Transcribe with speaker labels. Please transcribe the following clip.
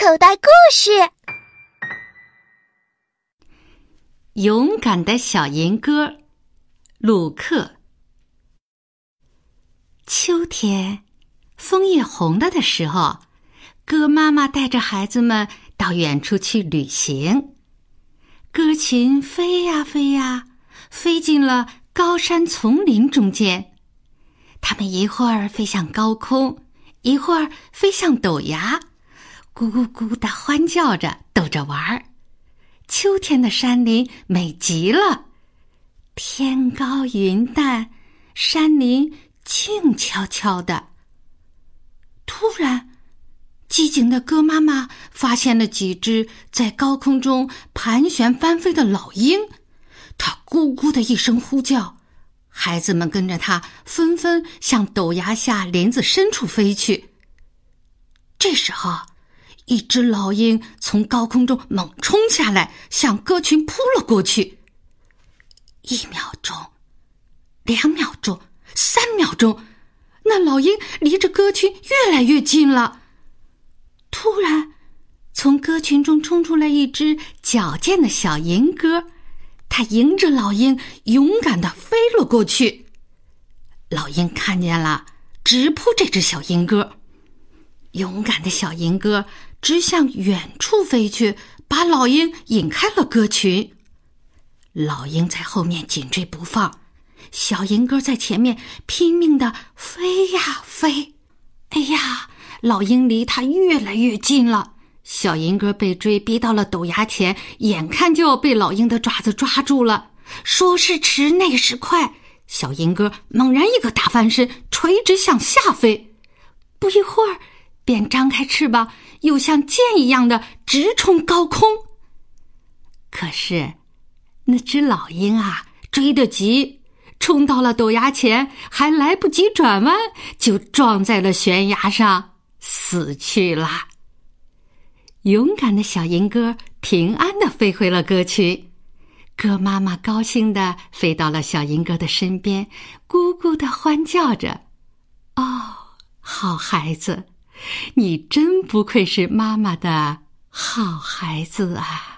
Speaker 1: 口袋故事：
Speaker 2: 勇敢的小银鸽，鲁克。秋天，枫叶红了的时候，鸽妈妈带着孩子们到远处去旅行。鸽群飞呀飞呀，飞进了高山丛林中间。它们一会儿飞向高空，一会儿飞向陡崖。咕咕咕的欢叫着，逗着玩儿。秋天的山林美极了，天高云淡，山林静悄悄的。突然，机警的鸽妈妈发现了几只在高空中盘旋翻飞的老鹰，它咕咕的一声呼叫，孩子们跟着它纷纷向陡崖下林子深处飞去。这时候。一只老鹰从高空中猛冲下来，向鸽群扑了过去。一秒钟，两秒钟，三秒钟，那老鹰离着鸽群越来越近了。突然，从鸽群中冲出来一只矫健的小银鸽，它迎着老鹰，勇敢的飞了过去。老鹰看见了，直扑这只小银鸽。勇敢的小银鸽。直向远处飞去，把老鹰引开了鸽群。老鹰在后面紧追不放，小银鸽在前面拼命的飞呀飞。哎呀，老鹰离它越来越近了。小银鸽被追逼到了陡崖前，眼看就要被老鹰的爪子抓住了。说时迟，那时快，小银鸽猛然一个大翻身，垂直向下飞。不一会儿。便张开翅膀，又像箭一样的直冲高空。可是，那只老鹰啊，追得急，冲到了陡崖前，还来不及转弯，就撞在了悬崖上，死去了。勇敢的小银鸽平安的飞回了鸽群，鸽妈妈高兴的飞到了小银鸽的身边，咕咕的欢叫着：“哦，好孩子！”你真不愧是妈妈的好孩子啊！